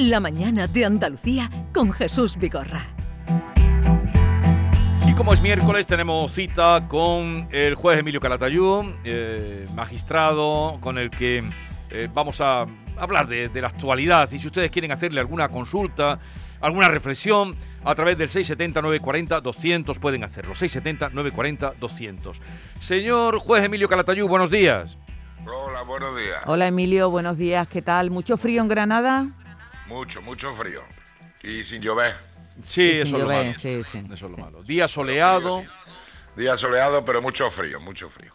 La mañana de Andalucía con Jesús Vigorra. Y como es miércoles, tenemos cita con el juez Emilio Calatayud, eh, magistrado, con el que eh, vamos a hablar de, de la actualidad. Y si ustedes quieren hacerle alguna consulta, alguna reflexión, a través del 670-940-200 pueden hacerlo. 670-940-200. Señor juez Emilio Calatayud, buenos días. Hola, buenos días. Hola Emilio, buenos días. ¿Qué tal? ¿Mucho frío en Granada? Mucho, mucho frío. Y sin llover. Sí, eso sin es lo llover, malo. sí, sí. Eso es lo malo. Día soleado. Sí. Día soleado, pero mucho frío, mucho frío.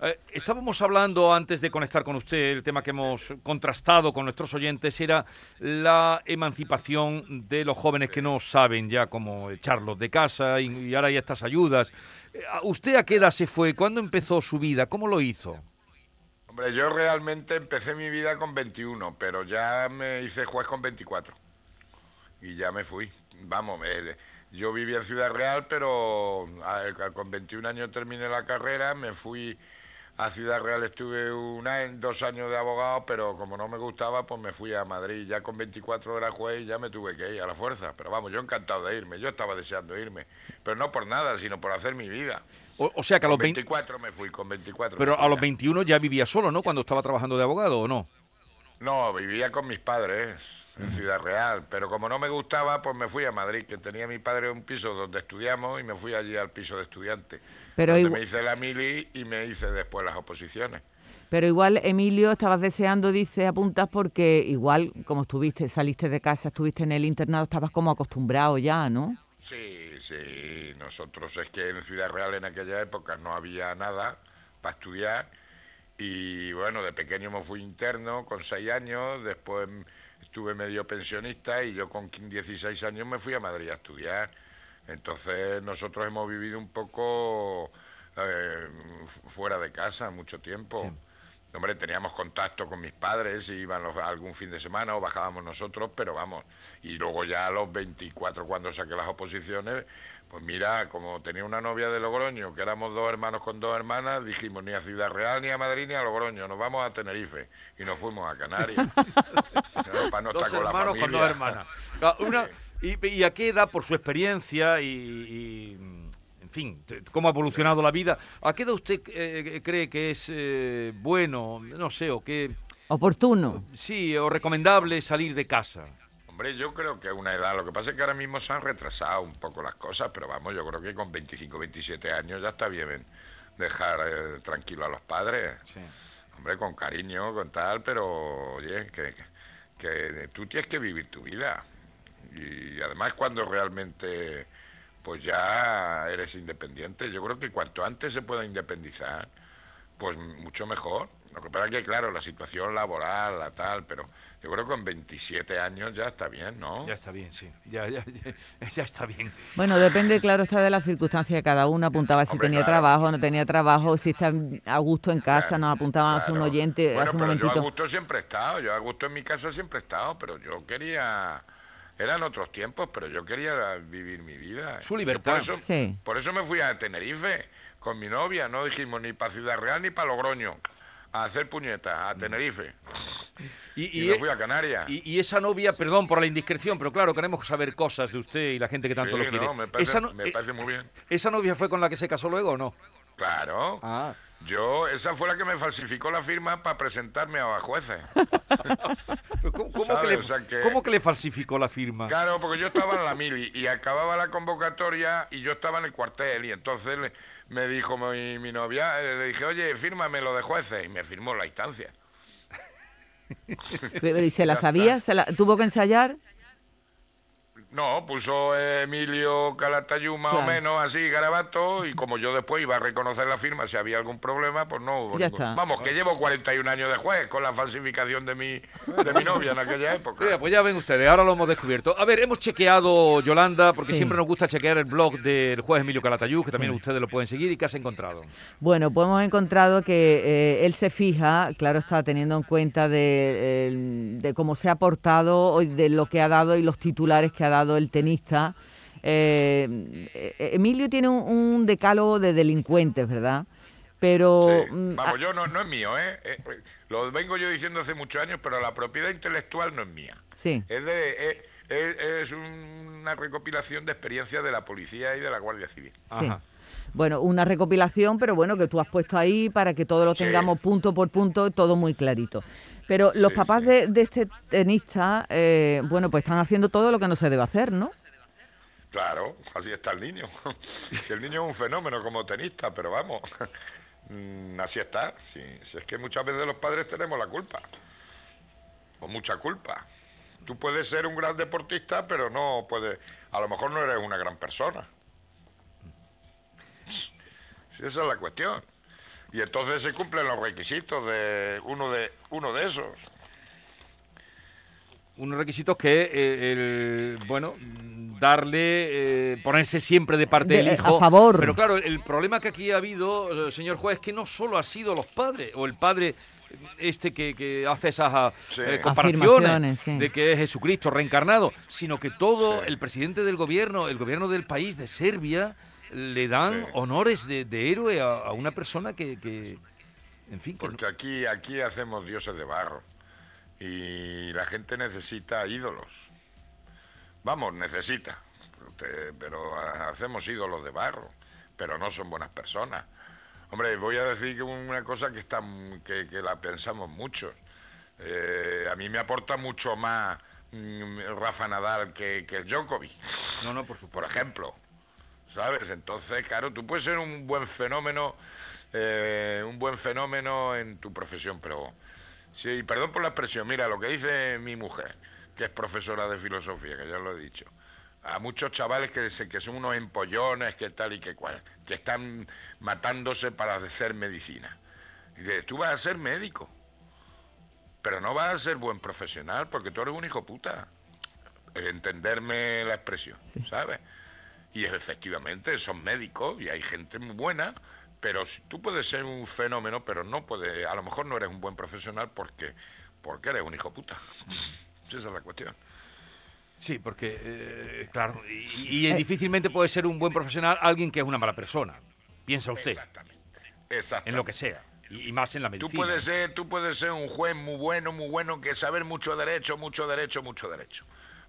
Eh, estábamos hablando antes de conectar con usted, el tema que hemos contrastado con nuestros oyentes era la emancipación de los jóvenes que no saben ya cómo echarlos de casa y, y ahora hay estas ayudas. Eh, ¿a ¿Usted a qué edad se fue? ¿Cuándo empezó su vida? ¿Cómo lo hizo? Hombre, yo realmente empecé mi vida con 21, pero ya me hice juez con 24. Y ya me fui. Vamos, me- yo vivía en Ciudad Real, pero a- con 21 años terminé la carrera, me fui a Ciudad Real, estuve un año, dos años de abogado, pero como no me gustaba, pues me fui a Madrid. Ya con 24 era juez y ya me tuve que ir a la fuerza. Pero vamos, yo encantado de irme, yo estaba deseando irme. Pero no por nada, sino por hacer mi vida. O, o sea que a los Con 20, 24 me fui, con 24. me pero a los ya. 21 ya vivía solo, ¿no? Cuando estaba trabajando de abogado, ¿o no? No, vivía con mis padres en Ciudad Real, pero como no me gustaba, pues me fui a Madrid, que tenía mi padre un piso donde estudiamos y me fui allí al piso de estudiante. Pero donde igual- me hice la mili y me hice después las oposiciones. Pero igual, Emilio, estabas deseando, dice, apuntas porque igual, como estuviste, saliste de casa, estuviste en el internado, estabas como acostumbrado ya, ¿no? Sí, sí, nosotros es que en Ciudad Real en aquella época no había nada para estudiar y bueno, de pequeño me fui interno con seis años, después estuve medio pensionista y yo con 15, 16 años me fui a Madrid a estudiar. Entonces nosotros hemos vivido un poco eh, fu- fuera de casa mucho tiempo. Hombre, teníamos contacto con mis padres, y iban los- algún fin de semana o bajábamos nosotros, pero vamos. Y luego ya a los 24, cuando saqué las oposiciones, pues mira, como tenía una novia de Logroño, que éramos dos hermanos con dos hermanas, dijimos ni a Ciudad Real, ni a Madrid, ni a Logroño, nos vamos a Tenerife. Y nos fuimos a Canarias. ¿no? Para no dos estar con la hermanos familia. con dos hermanas. Una- y, y a qué edad, por su experiencia y, fin, cómo ha evolucionado la vida, a qué edad usted eh, cree que es eh, bueno, no sé, o que Oportuno. sí, o recomendable salir de casa? Hombre, yo creo que es una edad. Lo que pasa es que ahora mismo se han retrasado un poco las cosas, pero vamos, yo creo que con 25, 27 años ya está bien dejar eh, tranquilo a los padres. Sí. Hombre, con cariño, con tal, pero oye, que, que tú tienes que vivir tu vida. Y además cuando realmente pues ya eres independiente, yo creo que cuanto antes se pueda independizar, pues mucho mejor. Lo que pasa es que, claro, la situación laboral, la tal, pero yo creo que con 27 años ya está bien, ¿no? Ya está bien, sí, ya, ya, ya, ya está bien. Bueno, depende, claro, está de las circunstancias de cada uno. Apuntaba si Hombre, tenía claro. trabajo, no tenía trabajo, si está a gusto en casa, Claro, nos apuntaba hace un oyente Bueno, hace un pero yo a gusto siempre he estado, yo a gusto en mi casa siempre he estado, pero yo quería, eran otros tiempos, pero yo quería vivir mi vida. Su libertad. Por eso, Sí. por eso me fui a Tenerife con mi novia, no dijimos ni para Ciudad Real ni para Logroño, a hacer puñetas, a Tenerife. Y, Y, me fui a Canarias. y- y esa novia, perdón por la indiscreción, pero claro, queremos saber cosas de usted y la gente que tanto Sí, lo quiere. no, me parece, esa, no- me eh, parece muy bien. ¿Esa novia fue con la que se casó luego o no? Claro. Ah. Yo, esa fue la que me falsificó la firma para presentarme a jueces. ¿Cómo, cómo que le, O sea que- cómo que le falsificó la firma? Claro, porque yo estaba en la mili y acababa la convocatoria y yo estaba en el cuartel y entonces le- me dijo mi, mi novia, eh, le dije, oye, fírmame lo de jueces y me firmó la instancia. ¿Y se la sabía? está. ¿Se la, ¿Tuvo que ensayar? No, puso Emilio Calatayud más o menos así, garabato, y como yo después iba a reconocer la firma si había algún problema, pues no hubo Ya ningún- está. Vamos, que llevo 41 años de juez con la falsificación de mi, de mi novia en aquella época. Mira, pues ya ven ustedes, ahora lo hemos descubierto. A ver, hemos chequeado, Yolanda, porque Sí. siempre nos gusta chequear el blog del juez Emilio Calatayud, que también ustedes lo pueden seguir. ¿Y qué has encontrado? Bueno, pues hemos encontrado que eh, él se fija, claro está, teniendo en cuenta de, el- de cómo se ha portado, y de lo que ha dado y los titulares que ha dado el tenista. Eh, eh, Emilio tiene un, un decálogo de delincuentes, ¿verdad? Pero... Mm, Vamos, yo no, no es mío, ¿eh? ¿eh? Lo vengo yo diciendo hace muchos años, pero la propiedad intelectual no es mía. Sí. Es, de, es, es una recopilación de experiencias de la policía y de la Guardia Civil. Sí. Bueno, una recopilación, pero bueno, que tú has puesto ahí para que todo lo tengamos punto por punto, todo muy clarito. Pero los papás de, este tenista, eh, bueno, pues están haciendo todo lo que no se debe hacer, ¿no? Claro, así está el niño. el niño es un fenómeno como tenista, pero vamos, mm, así está. Si, es que muchas veces los padres tenemos la culpa, o mucha culpa. Tú puedes ser un gran deportista, pero no puedes, a lo mejor no eres una gran persona. Esa es la cuestión. Y entonces se cumplen los requisitos de uno de uno de esos. Unos requisitos que eh, el bueno darle eh, ponerse siempre de parte del hijo. A favor. Pero claro, el problema que aquí ha habido, eh, señor juez, es que no solo ha sido los padres o el padre este que, hace esas ah, comparaciones de que es Jesucristo reencarnado, sino que todo el presidente del gobierno, el gobierno del país de Serbia, le dan honores de, héroe a, una persona que, en fin. Porque aquí, aquí hacemos dioses de barro y la gente necesita ídolos. Vamos, necesita, pero hacemos ídolos de barro, pero no son buenas personas. Hombre, voy a decir una cosa que, está, que, la pensamos muchos. Eh, a mí me aporta mucho más mm, Rafa Nadal que, que el Djokovic. No, no, por supuesto. Por ejemplo. ¿sabes? Entonces, claro, tú puedes ser un buen fenómeno, eh, un buen fenómeno en tu profesión, pero sí, perdón por la expresión, mira, lo que dice mi mujer, que es profesora de filosofía, que ya lo he dicho, a muchos chavales que, que son unos empollones, que tal y que cual, que están matándose para hacer medicina. Y tú vas a ser médico, pero no vas a ser buen profesional porque tú eres un hijo puta. Entenderme la expresión, ¿sabes? Y efectivamente son médicos y hay gente muy buena, pero tú puedes ser un fenómeno, pero no puede, a lo mejor no eres un buen profesional porque, porque eres un hijo puta. Esa es la cuestión. Sí, porque, eh, claro, y, difícilmente puede ser un buen profesional alguien que es una mala persona. Piensa usted. Exactamente. Exactamente. En lo que sea. Y, más en la medicina. Tú puedes, ser, tú puedes ser un juez muy bueno, muy bueno, que saber mucho derecho, mucho derecho, mucho derecho.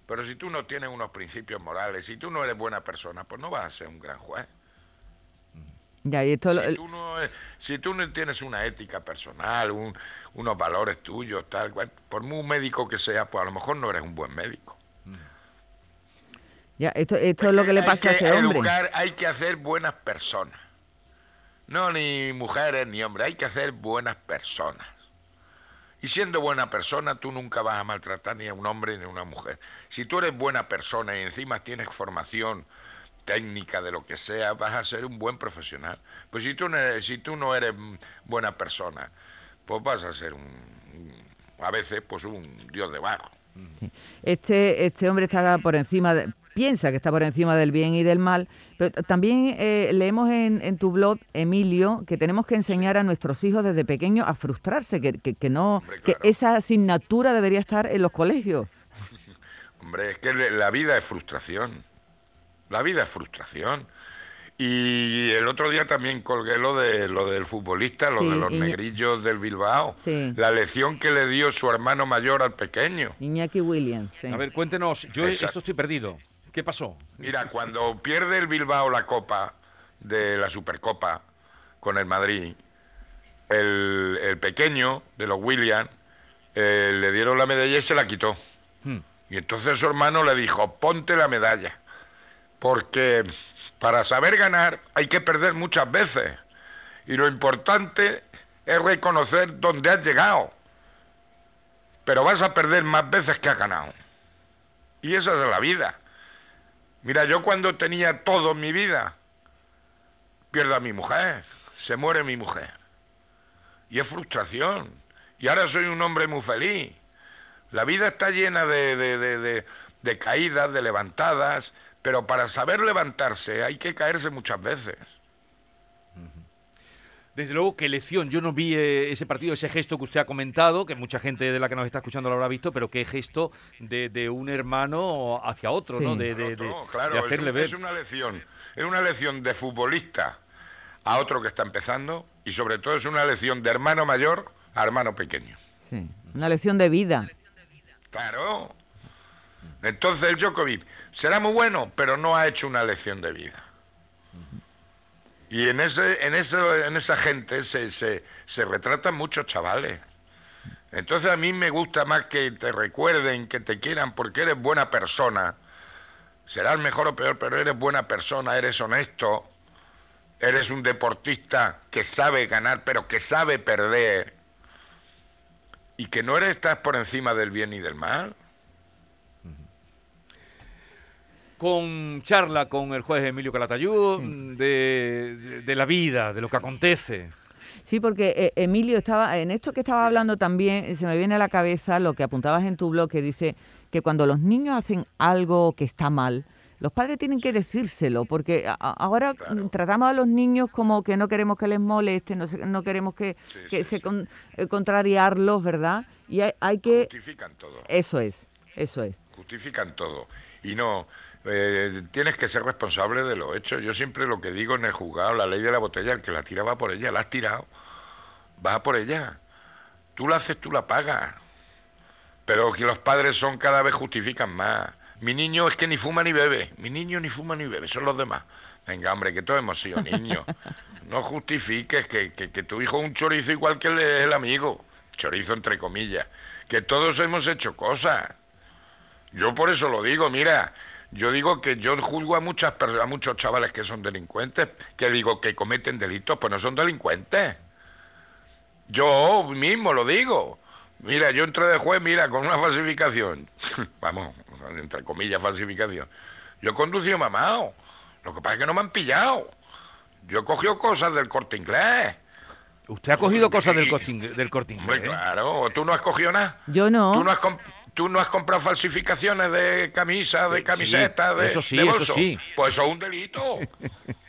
Pero si tú no tienes unos principios morales, si tú no eres buena persona, pues no vas a ser un gran juez. Ya, y esto si, tú no, si tú no tienes una ética personal, unos valores tuyos, tal cual, por muy médico que seas, pues a lo mejor no eres un buen médico. Ya, esto, esto es lo que le pasa a este hombre. hay que hacer buenas personas. No ni mujeres ni hombres, hay que hacer buenas personas. Y siendo buena persona, tú nunca vas a maltratar ni a un hombre ni a una mujer. Si tú eres buena persona y encima tienes formación técnica de lo que sea, vas a ser un buen profesional. Pues si tú no eres, si tú no eres buena persona, pues vas a ser un, a veces pues un dios de barro. Este, este hombre está por encima de, piensa que está por encima del bien y del mal. Pero también eh, leemos en, tu blog, Emilio, que tenemos que enseñar a nuestros hijos desde pequeños a frustrarse, que, que, no, que esa asignatura debería estar en los colegios. Hombre, es que la vida es frustración. La vida es frustración. Y el otro día también colgué lo de lo del futbolista, lo de los negrillos del Bilbao. La lección que le dio su hermano mayor al pequeño. Iñaki Williams. A ver, cuéntenos. Yo esto estoy perdido. ¿Qué pasó? Mira, cuando pierde el Bilbao la Copa de la Supercopa con el Madrid, el, pequeño de los Williams eh, le dieron la medalla y se la quitó. Hmm. Y entonces su hermano le dijo, ponte la medalla, porque para saber ganar hay que perder muchas veces. Y lo importante es reconocer dónde has llegado. Pero vas a perder más veces que has ganado. Y esa es la vida. Mira, yo cuando tenía todo en mi vida, pierdo a mi mujer, se muere mi mujer. Y es frustración. Y ahora soy un hombre muy feliz. La vida está llena de, de, de caídas, de levantadas, pero para saber levantarse hay que caerse muchas veces. Desde luego, qué lección. Yo no vi eh, ese partido, ese gesto que usted ha comentado, que mucha gente de la que nos está escuchando lo habrá visto, pero qué gesto de, un hermano hacia otro, ¿no? De, claro, hacerle es, ver. es una lección, es una lección de futbolista a otro que está empezando y sobre todo es una lección de hermano mayor a hermano pequeño. Sí, una lección de vida. Claro. Entonces el Djokovic será muy bueno, pero no ha hecho una lección de vida. Y en ese, en en esa gente se, se, se retratan muchos chavales. Entonces a mí me gusta más que te recuerden, que te quieran, porque eres buena persona. Serás mejor o peor, pero eres buena persona, eres honesto, eres un deportista que sabe ganar, pero que sabe perder. Y que no eres, estás por encima del bien y del mal. Con charla con el juez Emilio Calatayud de, de, la vida, de lo que acontece. Sí, porque eh, Emilio estaba en esto que estaba hablando también se me viene a la cabeza lo que apuntabas en tu blog que dice que cuando los niños hacen algo que está mal, los padres tienen que decírselo, porque ahora tratamos a los niños como que no queremos que les moleste, no, queremos que, se eh, contrariarlos, ¿verdad? Y hay, que... Justifican todo. Eso es, eso es. Justifican todo. Y no, eh, tienes que ser responsable de lo hecho. Yo siempre lo que digo en el juzgado, la ley de la botella, el que la tira va por ella, la has tirado, va por ella. Tú la haces, tú la pagas. Pero que los padres son cada vez justifican más. Mi niño es que ni fuma ni bebe. Mi niño ni fuma ni bebe, son los demás. Venga, hombre, que todos hemos sido niños. No justifiques que, que, tu hijo es un chorizo igual que el amigo. Chorizo entre comillas. Que todos hemos hecho cosas. Yo por eso lo digo, mira, yo digo que yo juzgo a muchas a muchos chavales que son delincuentes, que digo que cometen delitos, pues no son delincuentes. Yo mismo lo digo. Mira, yo entré de juez, mira, con una falsificación. Vamos, entre comillas, falsificación. Yo he conducido mamado. Lo que pasa es que no me han pillado. Yo he cogido cosas del corte inglés. ¿Usted ha cogido cosas del corte, del corte inglés? claro. ¿Tú no has cogido nada? Yo no. ¿Tú no has, ¿Tú no has comprado falsificaciones de camisa, de camiseta, de, eso sí, Eso sí. Pues eso es un delito.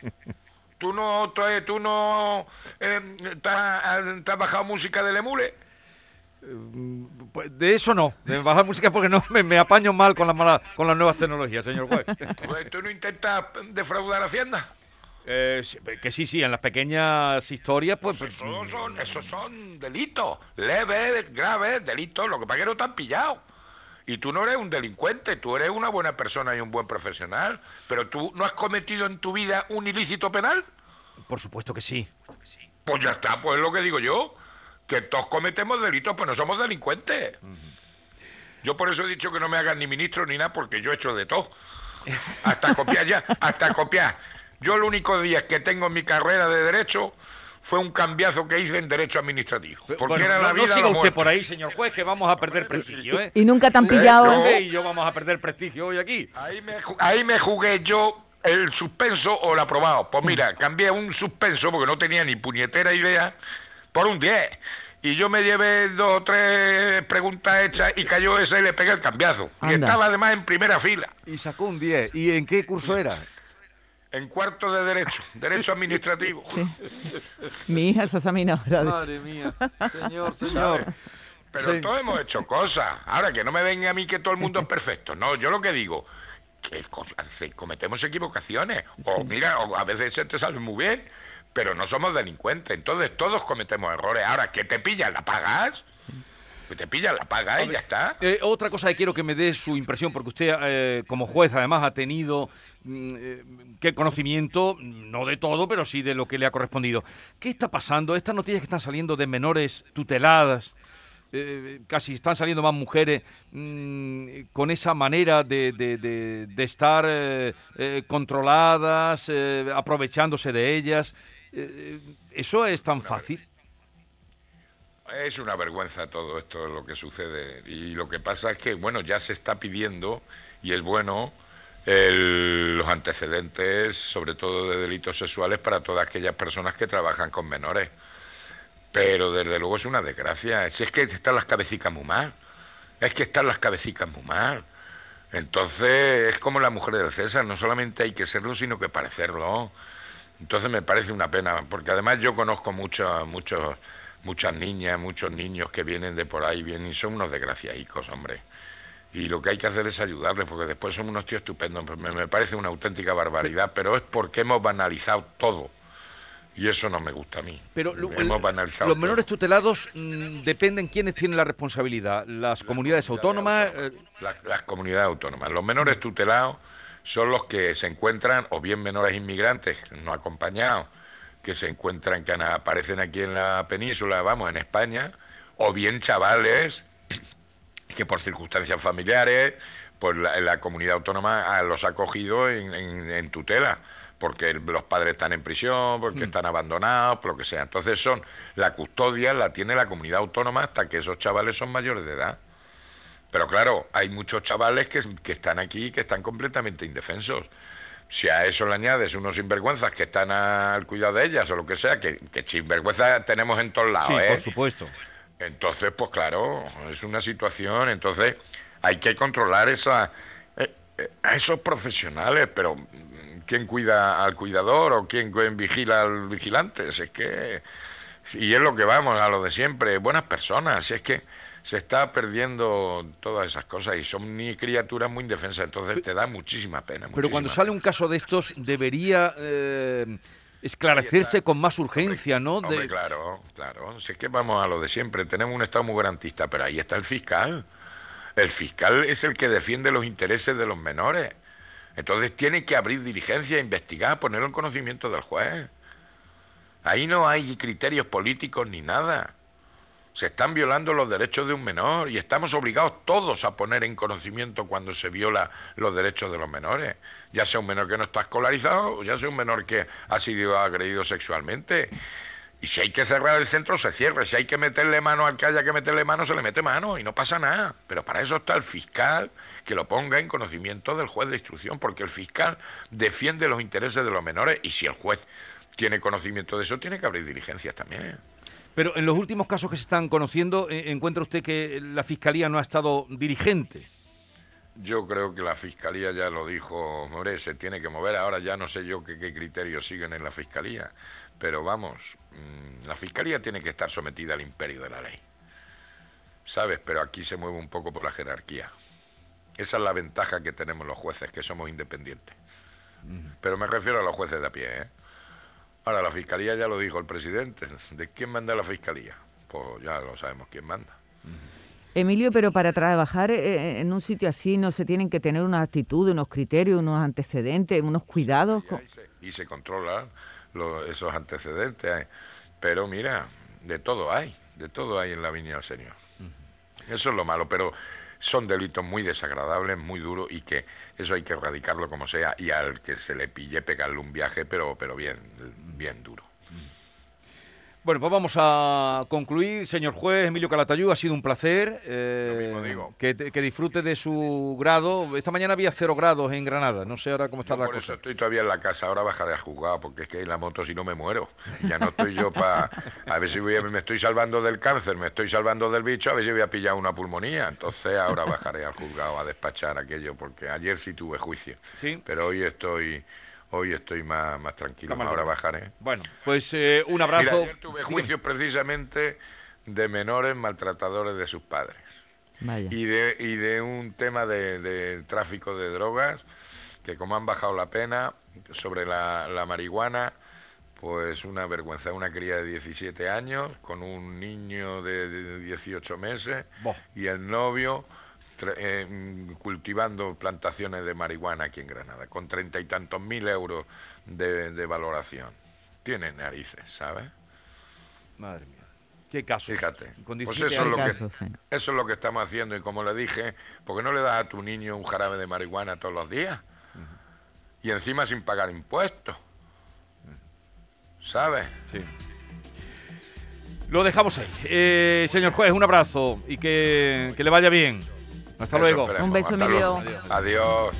¿Tú no, tú no eh, te, has, bajado música del emule? Mm, pues de eso no, de bajar música porque no me, apaño mal con las con las nuevas tecnologías, señor juez. Pues tú no intentas defraudar Hacienda. Eh, que sí, sí, en las pequeñas historias, pues. pues esos, son, esos son delitos, leves, graves, delitos, lo que pasa es que no te han pillado. Y tú no eres un delincuente, tú eres una buena persona y un buen profesional. Pero tú no has cometido en tu vida un ilícito penal. Por supuesto que sí. Pues ya está, pues es lo que digo yo. Que todos cometemos delitos, pues no somos delincuentes. Yo por eso he dicho que no me hagan ni ministro ni nada, porque yo he hecho de todo. Hasta copiar ya, hasta copiar. Yo el único día que tengo en mi carrera de derecho fue un cambiazo que hice en derecho administrativo. Porque era la vida no siga usted por ahí, señor juez, que vamos a perder prestigio. ¿eh? Y nunca te han pillado. Y yo vamos a perder prestigio hoy aquí. Ahí me, ahí me jugué yo el suspenso o el aprobado. Pues mira, cambié un suspenso porque no tenía ni puñetera idea por un 10. Y yo me llevé dos o tres preguntas hechas y cayó esa y le pegué el cambiazo. Y estaba además en primera fila. Y sacó un 10. ¿Y en qué curso era? En cuarto de Derecho, Derecho Administrativo. Mi hija se examina Madre mía, señor, señor. Pero todos hemos hecho cosas. Ahora, que no me venga a mí que todo el mundo es perfecto. No, yo lo que digo, que cometemos equivocaciones. O mira, o a veces se te sale muy bien, pero no somos delincuentes. Entonces todos cometemos errores. Ahora, que te pillan, la pagas. Que te pillan, la pagas y ya está. Eh, otra cosa que quiero que me dé su impresión, porque usted eh, como juez además ha tenido Mm, eh, qué conocimiento, no de todo, pero sí de lo que le ha correspondido. ¿Qué está pasando? Estas noticias que están saliendo de menores tuteladas, eh, casi están saliendo más mujeres mm, con esa manera de, estar eh, controladas, aprovechándose de ellas. ¿Eso es tan fácil? Es una vergüenza todo esto, lo que sucede. Y lo que pasa es que, bueno, ya se está pidiendo, y es bueno, los antecedentes, sobre todo de delitos sexuales, para todas aquellas personas que trabajan con menores. Pero desde luego es una desgracia. Si es que están las cabecicas muy mal. Es que están las cabecicas muy mal. Entonces es como la mujer del César, no solamente hay que serlo, sino que parecerlo. Entonces me parece una pena, porque además yo conozco muchos, muchos, muchas niñas, muchos niños que vienen de por ahí, vienen y son unos desgraciadicos, hombre y lo que hay que hacer es ayudarles, porque después son unos tíos estupendos. Me, me parece una auténtica barbaridad, pero es porque hemos banalizado todo. Y eso no me gusta a mí. Pero lo- Hemos banalizado los menores tutelados mm, dependen quiénes tienen la responsabilidad. Las comunidades autónomas. eh, Las, las comunidades autónomas. Los menores tutelados son los que se encuentran, o bien menores inmigrantes no acompañados, que se encuentran, que aparecen aquí en la península, vamos, en España, o bien chavales que por circunstancias familiares, pues la, la comunidad autónoma ah, los ha cogido en, en- en tutela, porque los padres están en prisión, porque están abandonados, por lo que sea. Entonces son, la custodia la tiene la comunidad autónoma hasta que esos chavales son mayores de edad. Pero claro, hay muchos chavales que, que están aquí y que están completamente indefensos. Si a eso le añades unos sinvergüenzas que están al cuidado de ellas o lo que sea, que, que sinvergüenzas tenemos en todos lados, sí, ¿eh? por supuesto. Entonces, pues claro, es una situación, entonces hay que controlar esa, eh, eh, a esos profesionales, pero mm, ¿quién cuida al cuidador o quién, quién vigila al vigilante? Si es que, y es lo que vamos, a lo de siempre, buenas personas, si es que se está perdiendo todas esas cosas y son ni criaturas muy indefensas, entonces te da muchísima pena. Pero cuando sale un caso de estos, debería eh, esclarecerse con más urgencia, ¿no? Hombre, De- claro, claro. Si es que vamos a lo de siempre. Tenemos un Estado muy garantista, pero ahí está el fiscal. El fiscal es el que defiende los intereses de los menores. Entonces tiene que abrir diligencia, investigar, ponerlo en conocimiento del juez. Ahí no hay criterios políticos ni nada. Se están violando los derechos de un menor y estamos obligados todos a poner en conocimiento cuando se viola los derechos de los menores. Ya sea un menor que no está escolarizado, ya sea un menor que ha sido agredido sexualmente. Y si hay que cerrar el centro, se cierra. Si hay que meterle mano al que haya que meterle mano, se le mete mano y no pasa nada. Pero para eso está el fiscal, que lo ponga en conocimiento del juez de instrucción, porque el fiscal defiende los intereses de los menores y si el juez tiene conocimiento de eso, tiene que abrir diligencias también. Pero en los últimos casos que se están conociendo, eh, ¿encuentra usted que la Fiscalía no ha estado dirigente? Yo creo que la Fiscalía ya lo dijo, hombre, se tiene que mover. Ahora ya no sé yo qué, qué criterios siguen en la Fiscalía. Pero vamos, mm, la Fiscalía tiene que estar sometida al imperio de la ley. ¿Sabes? Pero aquí se mueve un poco por la jerarquía. Esa es la ventaja que tenemos los jueces, que somos independientes. Pero me refiero a los jueces de a pie, ¿eh? Ahora, la Fiscalía ya lo dijo el presidente. ¿De quién manda la Fiscalía? Pues ya lo sabemos quién manda. Emilio, pero para trabajar eh, en un sitio así no se tienen que tener una actitud, unos criterios, unos antecedentes, unos cuidados. Y, se, y se controlan esos antecedentes. ¿eh? Pero mira, de todo hay, de todo hay en la viña del Señor. Eso es lo malo, pero son delitos muy desagradables, muy duros y que eso hay que erradicarlo como sea y al que se le pille pegarle un viaje, pero, pero bien, bien duro. Bueno, pues vamos a concluir. Señor juez Emilio Calatayud, ha sido un placer. eh, Lo mismo digo. Que, te- que disfrute de su grado. Esta mañana había cero grados en Granada. No sé ahora cómo está Yo la por cosa. eso estoy todavía en la casa, ahora bajaré a juzgado, porque es que en la moto si no me muero. Ya no estoy yo para... A ver si voy a- me estoy salvando del cáncer, me estoy salvando del bicho, a ver si voy a pillar una pulmonía. Entonces ahora bajaré al juzgado a despachar aquello, porque ayer sí tuve juicio. Sí. Pero hoy estoy hoy estoy más, más tranquilo, ahora bajaré. Bueno, pues eh, un Mira, abrazo. ayer tuve juicios precisamente de menores maltratadores de sus padres Vaya. y de, y de un tema de, de tráfico de drogas, que como han bajado la pena sobre la, la marihuana, pues una vergüenza. Una cría de 17 años con un niño de, de 18 meses y el novio eh, mm, cultivando plantaciones de marihuana aquí en Granada, con treinta y tantos mil euros de, de valoración. Tiene narices, ¿sabes? Madre mía. Qué caso. Fíjate. Con Pues 17 eso es, lo que, Caso, sí. eso es lo que estamos haciendo y como le dije, ¿por qué no le das a tu niño un jarabe de marihuana todos los días? Y encima sin pagar impuestos. ¿Sabes? Sí. Lo dejamos ahí. Eh, señor juez, un abrazo y que, que le vaya bien. Hasta Eso luego. esperemos. Un beso, Hasta Emilio. luego. Adiós.